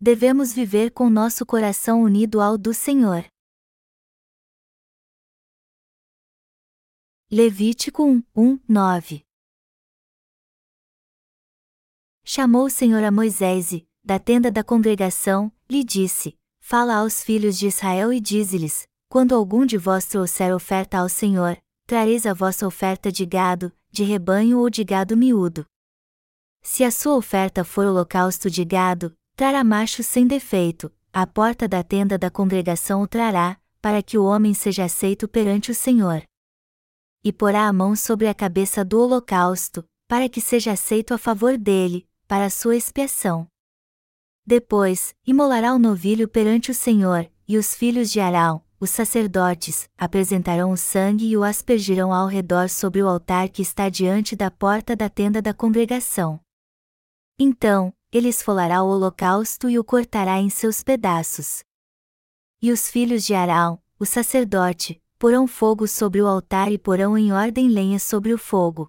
devemos viver com nosso coração unido ao do Senhor. Levítico 1, 1, 9 Chamou o Senhor a Moisés e, da tenda da congregação, lhe disse: Fala aos filhos de Israel e dize-lhes: Quando algum de vós trouxer oferta ao Senhor, trareis a vossa oferta de gado, de rebanho ou de gado miúdo. Se a sua oferta for holocausto de gado, trará macho sem defeito, à porta da tenda da congregação o trará, para que o homem seja aceito perante o Senhor e porá a mão sobre a cabeça do holocausto, para que seja aceito a favor dele, para a sua expiação. Depois, imolará o novilho perante o Senhor, e os filhos de Arão, os sacerdotes, apresentarão o sangue e o aspergirão ao redor sobre o altar que está diante da porta da tenda da congregação. Então, ele esfolará o holocausto e o cortará em seus pedaços. E os filhos de Arão, o sacerdote, porão fogo sobre o altar e porão em ordem lenha sobre o fogo.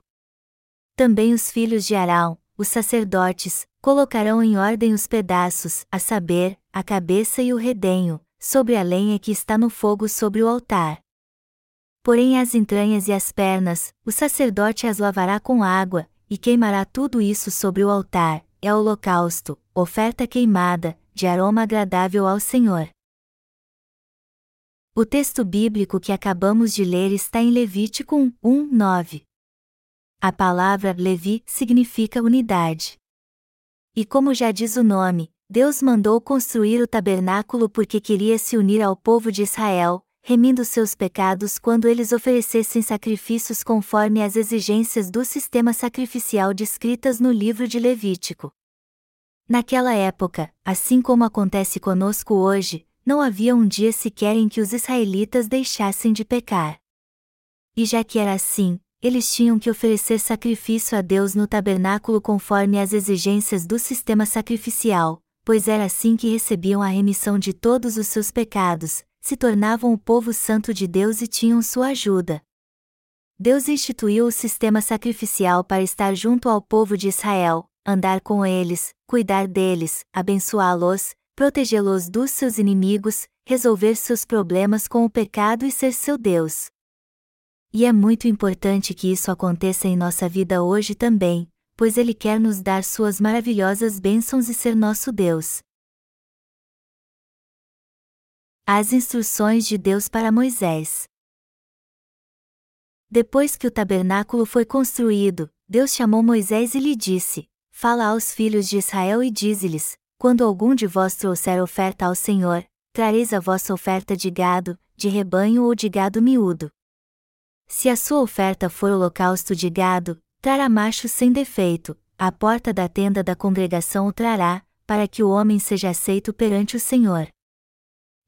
Também os filhos de Arão, os sacerdotes, colocarão em ordem os pedaços, a saber, a cabeça e o redenho, sobre a lenha que está no fogo sobre o altar. Porém as entranhas e as pernas, o sacerdote as lavará com água, e queimará tudo isso sobre o altar, é holocausto, oferta queimada, de aroma agradável ao Senhor. O texto bíblico que acabamos de ler está em Levítico 1, 1 9. A palavra Levi significa unidade. E como já diz o nome, Deus mandou construir o tabernáculo porque queria se unir ao povo de Israel, remindo seus pecados quando eles oferecessem sacrifícios conforme as exigências do sistema sacrificial descritas no livro de Levítico. Naquela época, assim como acontece conosco hoje, não havia um dia sequer em que os israelitas deixassem de pecar. E já que era assim, eles tinham que oferecer sacrifício a Deus no tabernáculo conforme as exigências do sistema sacrificial, pois era assim que recebiam a remissão de todos os seus pecados, se tornavam o povo santo de Deus e tinham sua ajuda. Deus instituiu o sistema sacrificial para estar junto ao povo de Israel, andar com eles, cuidar deles, abençoá-los, protegê-los dos seus inimigos, resolver seus problemas com o pecado e ser seu Deus. E é muito importante que isso aconteça em nossa vida hoje também, pois Ele quer nos dar suas maravilhosas bênçãos e ser nosso Deus. As instruções de Deus para Moisés. Depois que o tabernáculo foi construído, Deus chamou Moisés e lhe disse: Fala aos filhos de Israel e dize-lhes: quando algum de vós trouxer oferta ao Senhor, trareis a vossa oferta de gado, de rebanho ou de gado miúdo. Se a sua oferta for holocausto de gado, trará macho sem defeito, à porta da tenda da congregação o trará, para que o homem seja aceito perante o Senhor.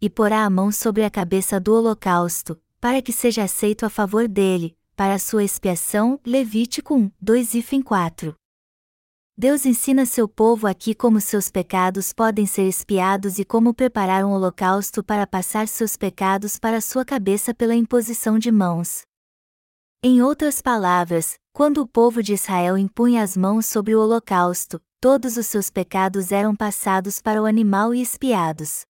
E porá a mão sobre a cabeça do holocausto, para que seja aceito a favor dele, para sua expiação. Levítico 1, 2 e 4. Deus ensina seu povo aqui como seus pecados podem ser espiados e como preparar um holocausto para passar seus pecados para sua cabeça pela imposição de mãos. Em outras palavras, quando o povo de Israel impunha as mãos sobre o holocausto, todos os seus pecados eram passados para o animal e espiados.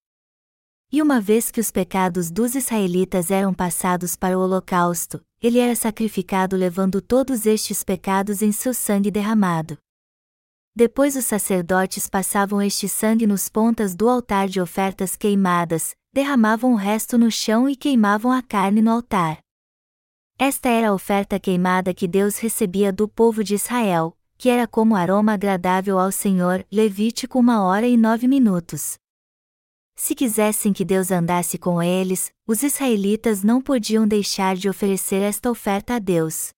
E uma vez que os pecados dos israelitas eram passados para o holocausto, ele era sacrificado levando todos estes pecados em seu sangue derramado. Depois os sacerdotes passavam este sangue nos pontas do altar de ofertas queimadas, derramavam o resto no chão e queimavam a carne no altar. Esta era a oferta queimada que Deus recebia do povo de Israel, que era como aroma agradável ao Senhor. Levítico uma hora e nove minutos. Se quisessem que Deus andasse com eles, os israelitas não podiam deixar de oferecer esta oferta a Deus.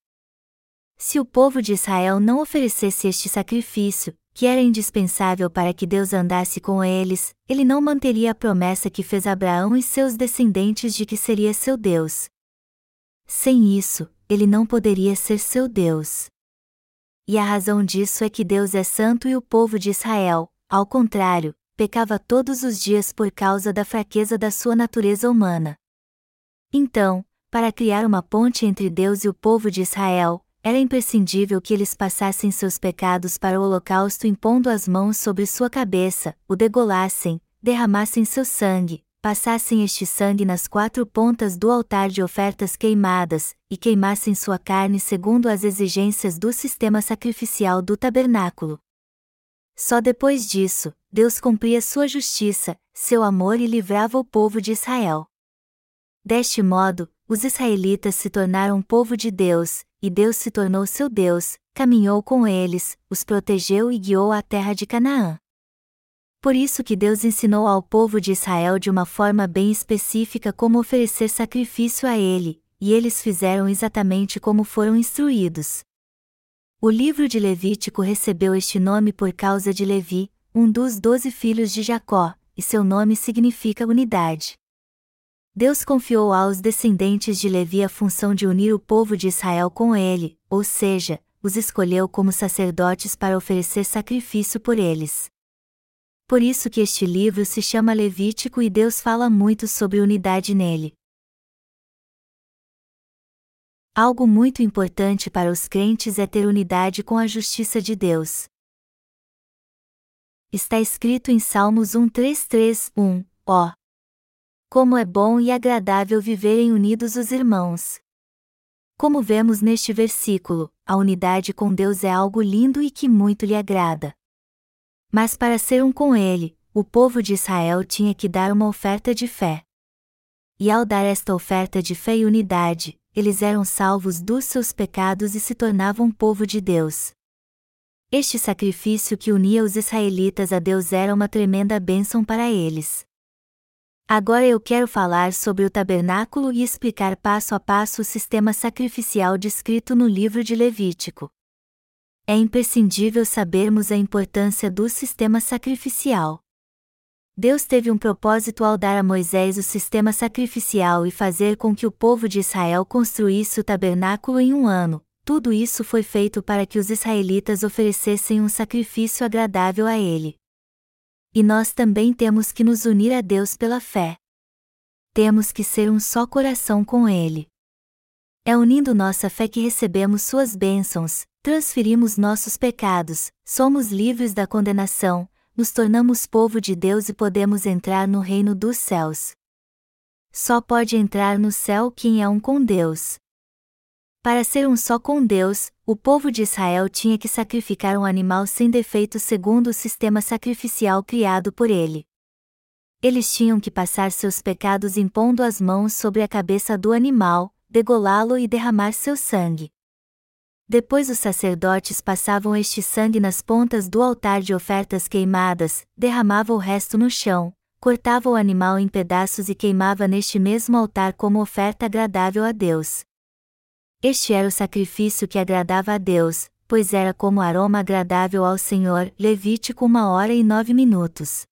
Se o povo de Israel não oferecesse este sacrifício, que era indispensável para que Deus andasse com eles, ele não manteria a promessa que fez Abraão e seus descendentes de que seria seu Deus. Sem isso, ele não poderia ser seu Deus. E a razão disso é que Deus é santo e o povo de Israel, ao contrário, pecava todos os dias por causa da fraqueza da sua natureza humana. Então, para criar uma ponte entre Deus e o povo de Israel, era imprescindível que eles passassem seus pecados para o holocausto impondo as mãos sobre sua cabeça, o degolassem, derramassem seu sangue, passassem este sangue nas quatro pontas do altar de ofertas queimadas, e queimassem sua carne segundo as exigências do sistema sacrificial do tabernáculo. Só depois disso, Deus cumpria sua justiça, seu amor e livrava o povo de Israel. Deste modo, os israelitas se tornaram povo de Deus, e Deus se tornou seu Deus, caminhou com eles, os protegeu e guiou à terra de Canaã. Por isso que Deus ensinou ao povo de Israel de uma forma bem específica como oferecer sacrifício a ele, e eles fizeram exatamente como foram instruídos. O livro de Levítico recebeu este nome por causa de Levi, um dos doze filhos de Jacó, e seu nome significa unidade. Deus confiou aos descendentes de Levi a função de unir o povo de Israel com ele, ou seja, os escolheu como sacerdotes para oferecer sacrifício por eles. Por isso que este livro se chama Levítico e Deus fala muito sobre unidade nele. Algo muito importante para os crentes é ter unidade com a justiça de Deus. Está escrito em Salmos 133:1, ó. Como é bom e agradável viverem unidos os irmãos. Como vemos neste versículo, a unidade com Deus é algo lindo e que muito lhe agrada. Mas para ser um com ele, o povo de Israel tinha que dar uma oferta de fé. E ao dar esta oferta de fé e unidade, eles eram salvos dos seus pecados e se tornavam povo de Deus. Este sacrifício que unia os israelitas a Deus era uma tremenda bênção para eles. Agora eu quero falar sobre o tabernáculo e explicar passo a passo o sistema sacrificial descrito no livro de Levítico é imprescindível sabermos a importância do sistema sacrificial. Deus teve um propósito ao dar a Moisés o sistema sacrificial e fazer com que o povo de Israel construísse o tabernáculo em um ano. Tudo isso foi feito para que os israelitas oferecessem um sacrifício agradável a Ele. E nós também temos que nos unir a Deus pela fé. Temos que ser um só coração com Ele. É unindo nossa fé que recebemos Suas bênçãos, transferimos nossos pecados, somos livres da condenação, nos tornamos povo de Deus e podemos entrar no reino dos céus. Só pode entrar no céu quem é um com Deus. Para ser um só com Deus, o povo de Israel tinha que sacrificar um animal sem defeito segundo o sistema sacrificial criado por ele. Eles tinham que passar seus pecados impondo as mãos sobre a cabeça do animal, degolá-lo e derramar seu sangue. Depois os sacerdotes passavam este sangue nas pontas do altar de ofertas queimadas, derramava o resto no chão, cortava o animal em pedaços e queimava neste mesmo altar como oferta agradável a Deus. Este era o sacrifício que agradava a Deus, pois era como aroma agradável ao Senhor. Levítico uma hora e nove minutos.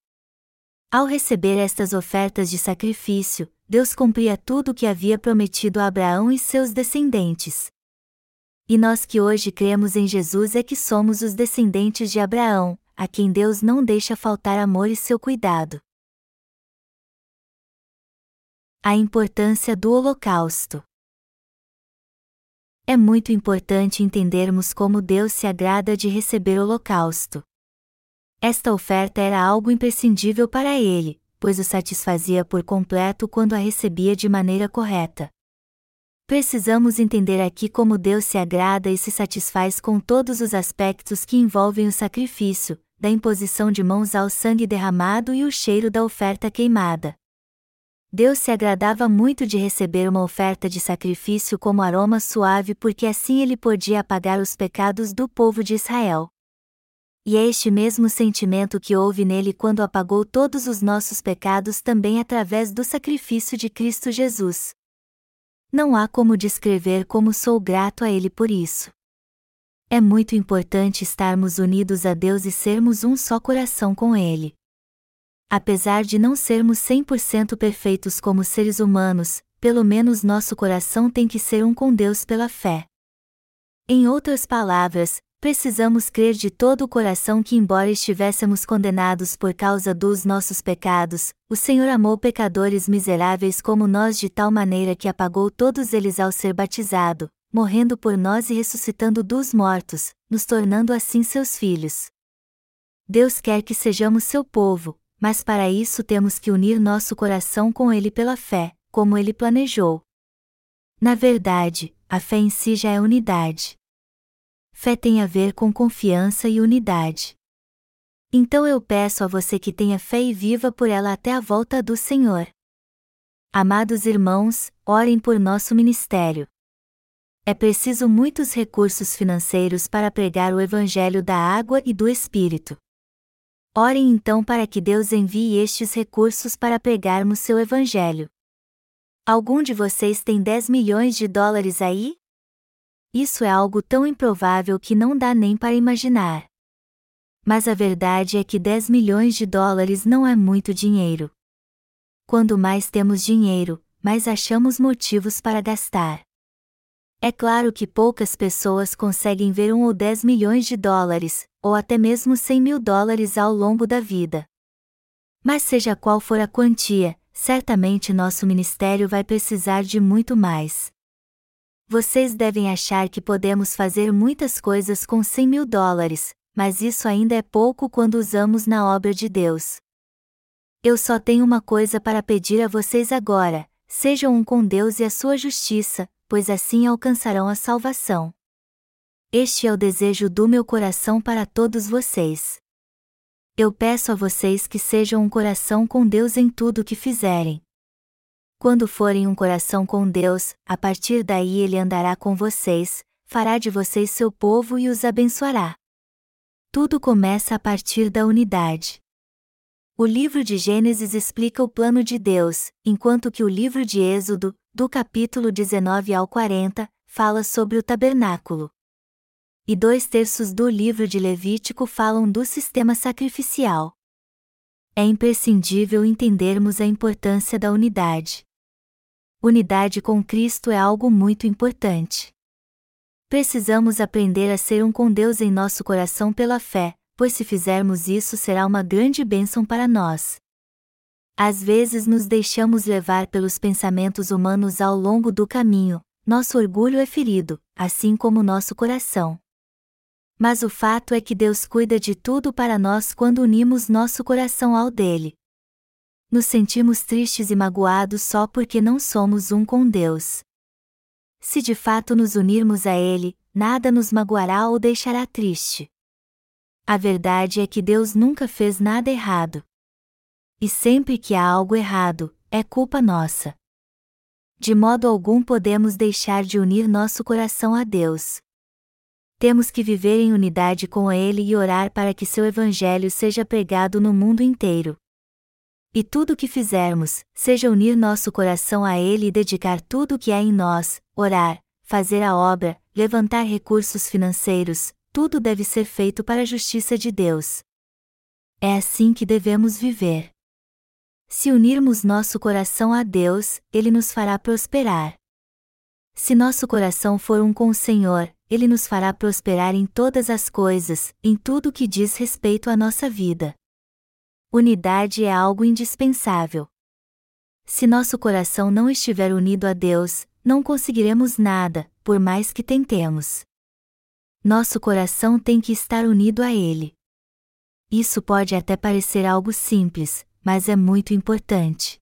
Ao receber estas ofertas de sacrifício, Deus cumpria tudo o que havia prometido a Abraão e seus descendentes. E nós que hoje cremos em Jesus é que somos os descendentes de Abraão, a quem Deus não deixa faltar amor e seu cuidado. A importância do Holocausto. É muito importante entendermos como Deus se agrada de receber holocausto. Esta oferta era algo imprescindível para ele, pois o satisfazia por completo quando a recebia de maneira correta. Precisamos entender aqui como Deus se agrada e se satisfaz com todos os aspectos que envolvem o sacrifício, da imposição de mãos ao sangue derramado e o cheiro da oferta queimada. Deus se agradava muito de receber uma oferta de sacrifício como aroma suave porque assim ele podia apagar os pecados do povo de Israel. E é este mesmo sentimento que houve nele quando apagou todos os nossos pecados também através do sacrifício de Cristo Jesus. Não há como descrever como sou grato a Ele por isso. É muito importante estarmos unidos a Deus e sermos um só coração com Ele. Apesar de não sermos 100% perfeitos como seres humanos, pelo menos nosso coração tem que ser um com Deus pela fé. Em outras palavras, precisamos crer de todo o coração que, embora estivéssemos condenados por causa dos nossos pecados, o Senhor amou pecadores miseráveis como nós de tal maneira que apagou todos eles ao ser batizado, morrendo por nós e ressuscitando dos mortos, nos tornando assim seus filhos. Deus quer que sejamos seu povo, mas para isso temos que unir nosso coração com Ele pela fé, como Ele planejou. Na verdade, a fé em si já é unidade. Fé tem a ver com confiança e unidade. Então eu peço a você que tenha fé e viva por ela até a volta do Senhor. Amados irmãos, orem por nosso ministério. É preciso muitos recursos financeiros para pregar o Evangelho da água e do Espírito. Orem então para que Deus envie estes recursos para pregarmos seu Evangelho. Algum de vocês tem 10 milhões de dólares aí? Isso é algo tão improvável que não dá nem para imaginar. Mas a verdade é que 10 milhões de dólares não é muito dinheiro. Quando mais temos dinheiro, mais achamos motivos para gastar. É claro que poucas pessoas conseguem ver um ou 10 milhões de dólares, ou até mesmo 100 mil dólares ao longo da vida. Mas seja qual for a quantia, certamente nosso ministério vai precisar de muito mais. Vocês devem achar que podemos fazer muitas coisas com 100 mil dólares, mas isso ainda é pouco quando usamos na obra de Deus. Eu só tenho uma coisa para pedir a vocês agora: sejam um com Deus e a sua justiça, pois assim alcançarão a salvação. Este é o desejo do meu coração para todos vocês. Eu peço a vocês que sejam um coração com Deus em tudo o que fizerem. Quando forem um coração com Deus, a partir daí Ele andará com vocês, fará de vocês seu povo e os abençoará. Tudo começa a partir da unidade. O livro de Gênesis explica o plano de Deus, enquanto que o livro de Êxodo, do capítulo 19 ao 40, fala sobre o tabernáculo. E dois terços do livro de Levítico falam do sistema sacrificial. É imprescindível entendermos a importância da unidade. Unidade com Cristo é algo muito importante. Precisamos aprender a ser um com Deus em nosso coração pela fé, pois se fizermos isso será uma grande bênção para nós. Às vezes nos deixamos levar pelos pensamentos humanos ao longo do caminho, nosso orgulho é ferido, assim como nosso coração. Mas o fato é que Deus cuida de tudo para nós quando unimos nosso coração ao dele. Nos sentimos tristes e magoados só porque não somos um com Deus. Se de fato nos unirmos a Ele, nada nos magoará ou deixará triste. A verdade é que Deus nunca fez nada errado. E sempre que há algo errado, é culpa nossa. De modo algum podemos deixar de unir nosso coração a Deus. Temos que viver em unidade com Ele e orar para que seu Evangelho seja pregado no mundo inteiro. E tudo o que fizermos, seja unir nosso coração a Ele e dedicar tudo o que há em nós, orar, fazer a obra, levantar recursos financeiros, tudo deve ser feito para a justiça de Deus. É assim que devemos viver. Se unirmos nosso coração a Deus, Ele nos fará prosperar. Se nosso coração for um com o Senhor, Ele nos fará prosperar em todas as coisas, em tudo que diz respeito à nossa vida. Unidade é algo indispensável. Se nosso coração não estiver unido a Deus, não conseguiremos nada, por mais que tentemos nosso coração tem que estar unido a Ele. Isso pode até parecer algo simples, mas é muito importante.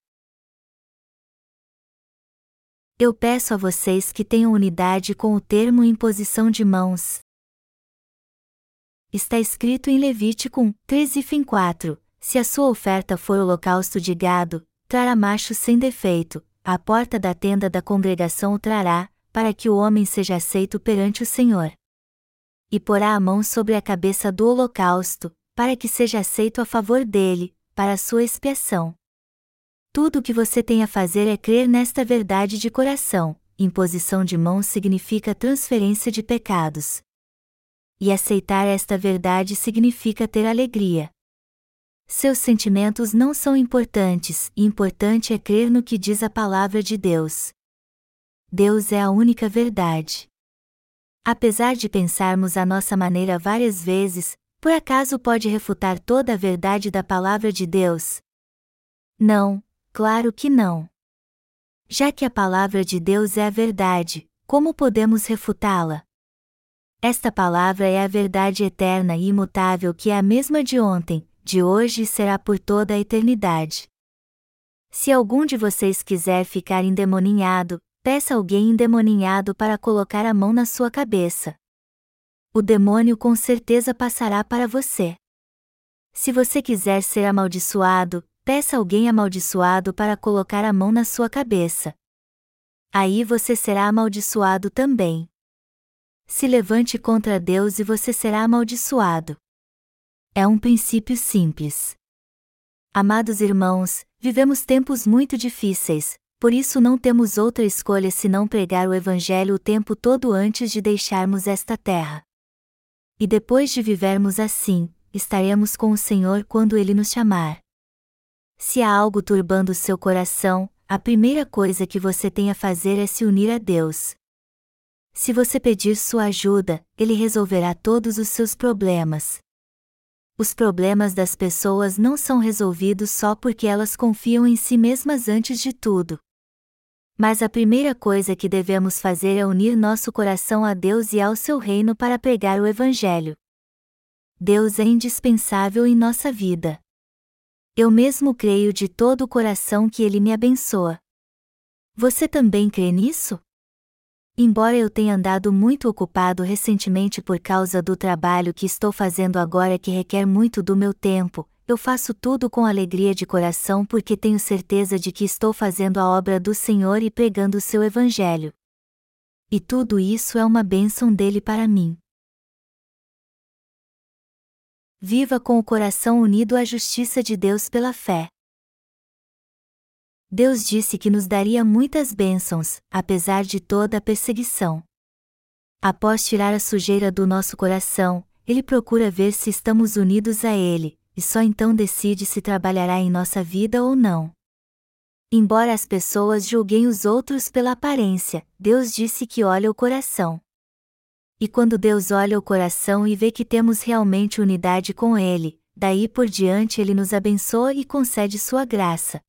Eu peço a vocês que tenham unidade com o termo imposição de mãos. Está escrito em Levítico 1, 13 e 4: Se a sua oferta for holocausto de gado, trará macho sem defeito, à porta da tenda da congregação o trará, para que o homem seja aceito perante o Senhor e porá a mão sobre a cabeça do holocausto, para que seja aceito a favor dele, para a sua expiação. Tudo o que você tem a fazer é crer nesta verdade de coração. Imposição de mãos significa transferência de pecados. E aceitar esta verdade significa ter alegria. Seus sentimentos não são importantes, importante é crer no que diz a palavra de Deus. Deus é a única verdade. Apesar de pensarmos à nossa maneira várias vezes, por acaso pode refutar toda a verdade da palavra de Deus? Não, claro que não. Já que a palavra de Deus é a verdade, como podemos refutá-la? Esta palavra é a verdade eterna e imutável que é a mesma de ontem, de hoje e será por toda a eternidade. Se algum de vocês quiser ficar endemoninhado, peça alguém endemoninhado para colocar a mão na sua cabeça. O demônio com certeza passará para você. Se você quiser ser amaldiçoado, peça alguém amaldiçoado para colocar a mão na sua cabeça. Aí você será amaldiçoado também. Se levante contra Deus e você será amaldiçoado. É um princípio simples. Amados irmãos, vivemos tempos muito difíceis, por isso não temos outra escolha senão pregar o Evangelho o tempo todo antes de deixarmos esta terra. E depois de vivermos assim, estaremos com o Senhor quando Ele nos chamar. Se há algo turbando seu coração, a primeira coisa que você tem a fazer é se unir a Deus. Se você pedir sua ajuda, Ele resolverá todos os seus problemas. Os problemas das pessoas não são resolvidos só porque elas confiam em si mesmas antes de tudo. Mas a primeira coisa que devemos fazer é unir nosso coração a Deus e ao seu reino para pregar o Evangelho. Deus é indispensável em nossa vida. Eu mesmo creio de todo o coração que Ele me abençoa. Você também crê nisso? Embora eu tenha andado muito ocupado recentemente por causa do trabalho que estou fazendo agora que requer muito do meu tempo, eu faço tudo com alegria de coração porque tenho certeza de que estou fazendo a obra do Senhor e pregando o seu Evangelho. E tudo isso é uma bênção dele para mim. Viva com o coração unido à justiça de Deus pela fé. Deus disse que nos daria muitas bênçãos, apesar de toda a perseguição. Após tirar a sujeira do nosso coração, Ele procura ver se estamos unidos a Ele, e só então decide se trabalhará em nossa vida ou não. Embora as pessoas julguem os outros pela aparência, Deus disse que olha o coração. E quando Deus olha o coração e vê que temos realmente unidade com Ele, daí por diante Ele nos abençoa e concede Sua graça.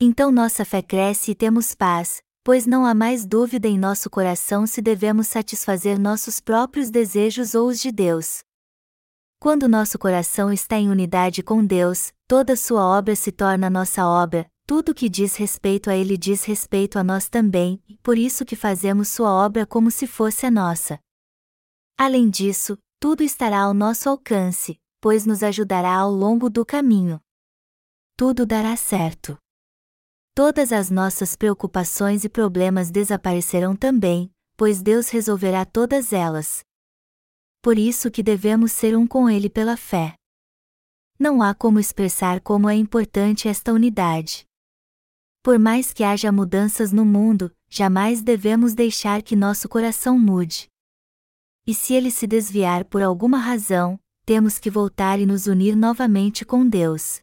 Então nossa fé cresce e temos paz, pois não há mais dúvida em nosso coração se devemos satisfazer nossos próprios desejos ou os de Deus. Quando nosso coração está em unidade com Deus, toda Sua obra se torna nossa obra, tudo que diz respeito a Ele diz respeito a nós também, por isso que fazemos Sua obra como se fosse a nossa. Além disso, tudo estará ao nosso alcance, pois nos ajudará ao longo do caminho. Tudo dará certo. Todas as nossas preocupações e problemas desaparecerão também, pois Deus resolverá todas elas. Por isso que devemos ser um com Ele pela fé. Não há como expressar como é importante esta unidade. Por mais que haja mudanças no mundo, jamais devemos deixar que nosso coração mude. E se ele se desviar por alguma razão, temos que voltar e nos unir novamente com Deus.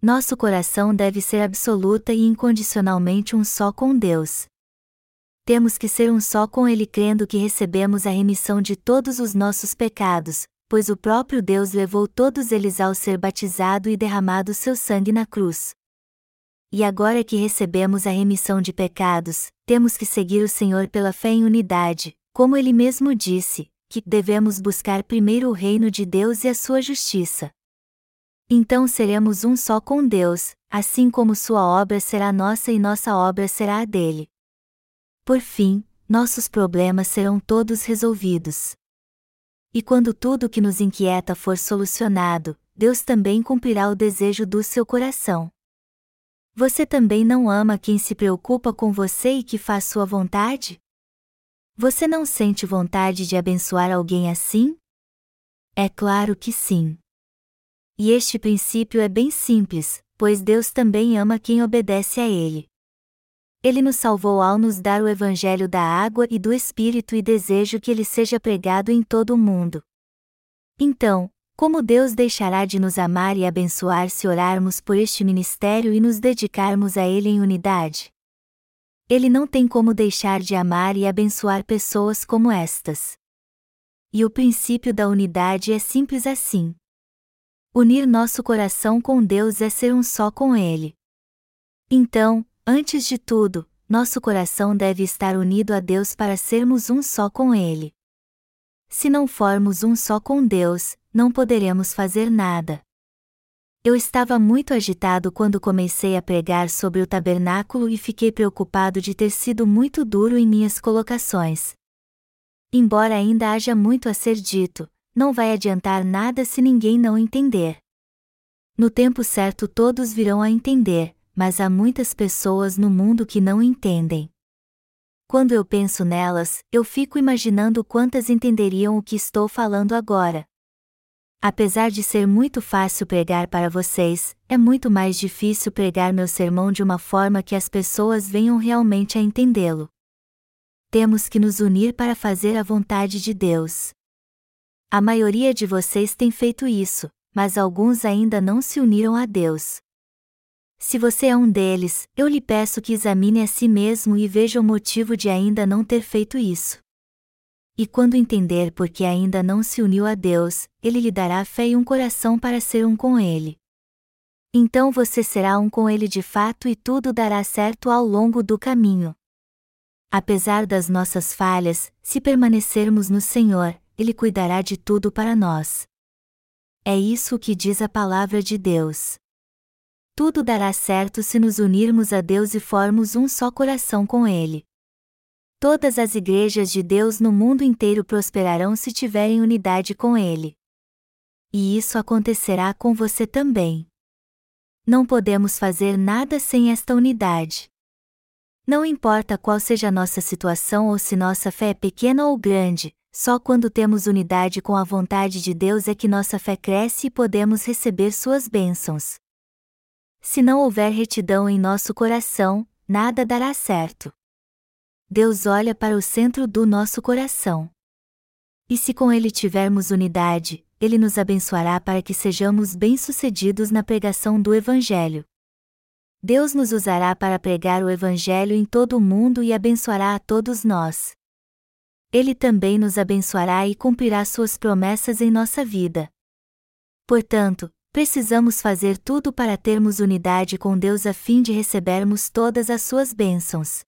Nosso coração deve ser absoluta e incondicionalmente um só com Deus. Temos que ser um só com Ele crendo que recebemos a remissão de todos os nossos pecados, pois o próprio Deus levou todos eles ao ser batizado e derramado seu sangue na cruz. E agora que recebemos a remissão de pecados, temos que seguir o Senhor pela fé em unidade, como ele mesmo disse, que devemos buscar primeiro o reino de Deus e a sua justiça. Então seremos um só com Deus, assim como sua obra será nossa e nossa obra será a dele. Por fim, nossos problemas serão todos resolvidos. E quando tudo que nos inquieta for solucionado, Deus também cumprirá o desejo do seu coração. Você também não ama quem se preocupa com você e que faz sua vontade? Você não sente vontade de abençoar alguém assim? É claro que sim. E este princípio é bem simples, pois Deus também ama quem obedece a Ele. Ele nos salvou ao nos dar o Evangelho da água e do Espírito e desejo que ele seja pregado em todo o mundo. Então, como Deus deixará de nos amar e abençoar se orarmos por este ministério e nos dedicarmos a ele em unidade? Ele não tem como deixar de amar e abençoar pessoas como estas. E o princípio da unidade é simples assim. Unir nosso coração com Deus é ser um só com Ele. Então, antes de tudo, nosso coração deve estar unido a Deus para sermos um só com Ele. Se não formos um só com Deus, não poderemos fazer nada. Eu estava muito agitado quando comecei a pregar sobre o tabernáculo e fiquei preocupado de ter sido muito duro em minhas colocações. Embora ainda haja muito a ser dito, não vai adiantar nada se ninguém não entender. No tempo certo todos virão a entender, mas há muitas pessoas no mundo que não entendem. Quando eu penso nelas, eu fico imaginando quantas entenderiam o que estou falando agora. Apesar de ser muito fácil pregar para vocês, é muito mais difícil pregar meu sermão de uma forma que as pessoas venham realmente a entendê-lo. Temos que nos unir para fazer a vontade de Deus. A maioria de vocês tem feito isso, mas alguns ainda não se uniram a Deus. Se você é um deles, eu lhe peço que examine a si mesmo e veja o motivo de ainda não ter feito isso. E quando entender por que ainda não se uniu a Deus, Ele lhe dará fé e um coração para ser um com Ele. Então você será um com Ele de fato e tudo dará certo ao longo do caminho. Apesar das nossas falhas, se permanecermos no Senhor, Ele cuidará de tudo para nós. É isso que diz a palavra de Deus. Tudo dará certo se nos unirmos a Deus e formos um só coração com Ele. Todas as igrejas de Deus no mundo inteiro prosperarão se tiverem unidade com Ele. E isso acontecerá com você também. Não podemos fazer nada sem esta unidade. Não importa qual seja a nossa situação ou se nossa fé é pequena ou grande, só quando temos unidade com a vontade de Deus é que nossa fé cresce e podemos receber suas bênçãos. Se não houver retidão em nosso coração, nada dará certo. Deus olha para o centro do nosso coração. E se com Ele tivermos unidade, Ele nos abençoará para que sejamos bem-sucedidos na pregação do Evangelho. Deus nos usará para pregar o Evangelho em todo o mundo e abençoará a todos nós. Ele também nos abençoará e cumprirá suas promessas em nossa vida. Portanto, precisamos fazer tudo para termos unidade com Deus a fim de recebermos todas as suas bênçãos.